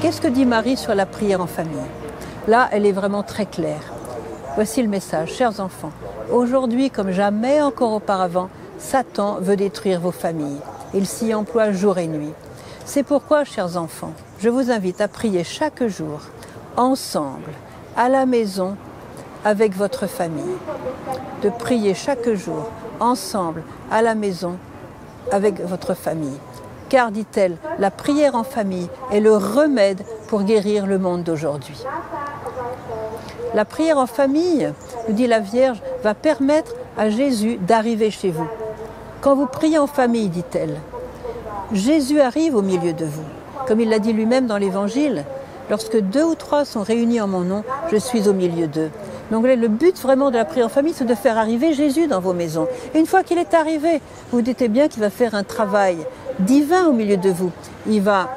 Qu'est-ce que dit Marie sur la prière en famille? Là, elle est vraiment très claire. Voici le message, chers enfants. Aujourd'hui, comme jamais encore auparavant, Satan veut détruire vos familles. Il s'y emploie jour et nuit. C'est pourquoi, chers enfants, je vous invite à prier chaque jour, ensemble, à la maison, avec votre famille. De prier chaque jour, ensemble, à la maison, avec votre famille. Car, dit-elle, la prière en famille est le remède pour guérir le monde d'aujourd'hui. La prière en famille, nous dit la Vierge, va permettre à Jésus d'arriver chez vous. Quand vous priez en famille, dit-elle, Jésus arrive au milieu de vous. Comme il l'a dit lui-même dans l'Évangile, lorsque deux ou trois sont réunis en mon nom, je suis au milieu d'eux. Donc le but vraiment de la prière en famille, c'est de faire arriver Jésus dans vos maisons. Et une fois qu'il est arrivé, vous dites bien qu'il va faire un travail divin au milieu de vous. Il va,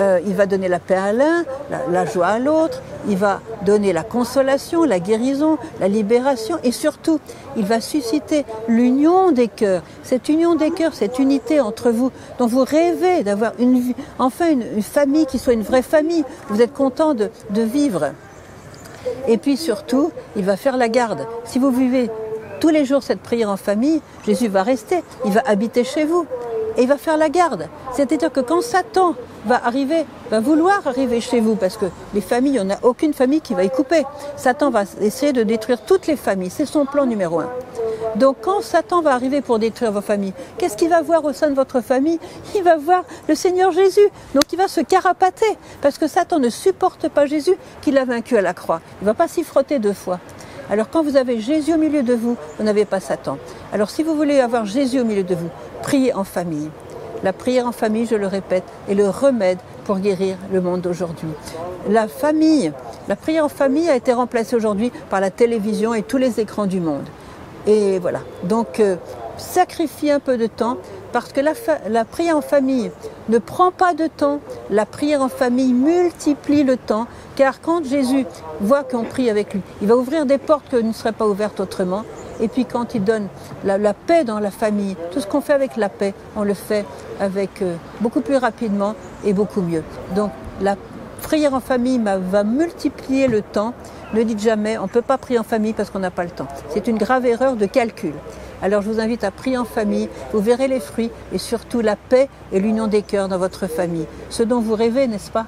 euh, il va donner la paix à l'un, la, joie à l'autre, il va donner la consolation, la guérison, la libération et surtout, il va susciter l'union des cœurs. Cette union des cœurs, cette unité entre vous, dont vous rêvez d'avoir une, enfin une, famille qui soit une vraie famille. Vous êtes content de vivre. Et puis surtout, il va faire la garde. Si vous vivez tous les jours cette prière en famille, Jésus va rester, il va habiter chez vous et il va faire la garde. C'est-à-dire que quand Satan va arriver, va vouloir arriver chez vous, parce que les familles, il n'y en a aucune famille qui va y couper. Satan va essayer de détruire toutes les familles. C'est son plan numéro un. Donc quand Satan va arriver pour détruire vos familles, qu'est-ce qu'il va voir au sein de votre famille? Il va voir le Seigneur Jésus. Donc il va se carapater, parce que Satan ne supporte pas Jésus qui l'a vaincu à la croix. Il ne va pas s'y frotter deux fois. Alors quand vous avez Jésus au milieu de vous, vous n'avez pas Satan. Alors si vous voulez avoir Jésus au milieu de vous, priez en famille. La prière en famille, je le répète, est le remède pour guérir le monde d'aujourd'hui. La famille, la prière en famille a été remplacée aujourd'hui par la télévision et tous les écrans du monde. Et voilà. Donc, euh, sacrifiez un peu de temps parce que la, prière en famille ne prend pas de temps. La prière en famille multiplie le temps. Car quand Jésus voit qu'on prie avec lui, il va ouvrir des portes qui ne seraient pas ouvertes autrement. Et puis quand il donne la, la paix dans la famille, tout ce qu'on fait avec la paix, on le fait avec euh, beaucoup plus rapidement et beaucoup mieux. Donc la prière en famille va multiplier le temps. Ne dites jamais, on ne peut pas prier en famille parce qu'on n'a pas le temps. C'est une grave erreur de calcul. Alors je vous invite à prier en famille, vous verrez les fruits et surtout la paix et l'union des cœurs dans votre famille. Ce dont vous rêvez, n'est-ce pas?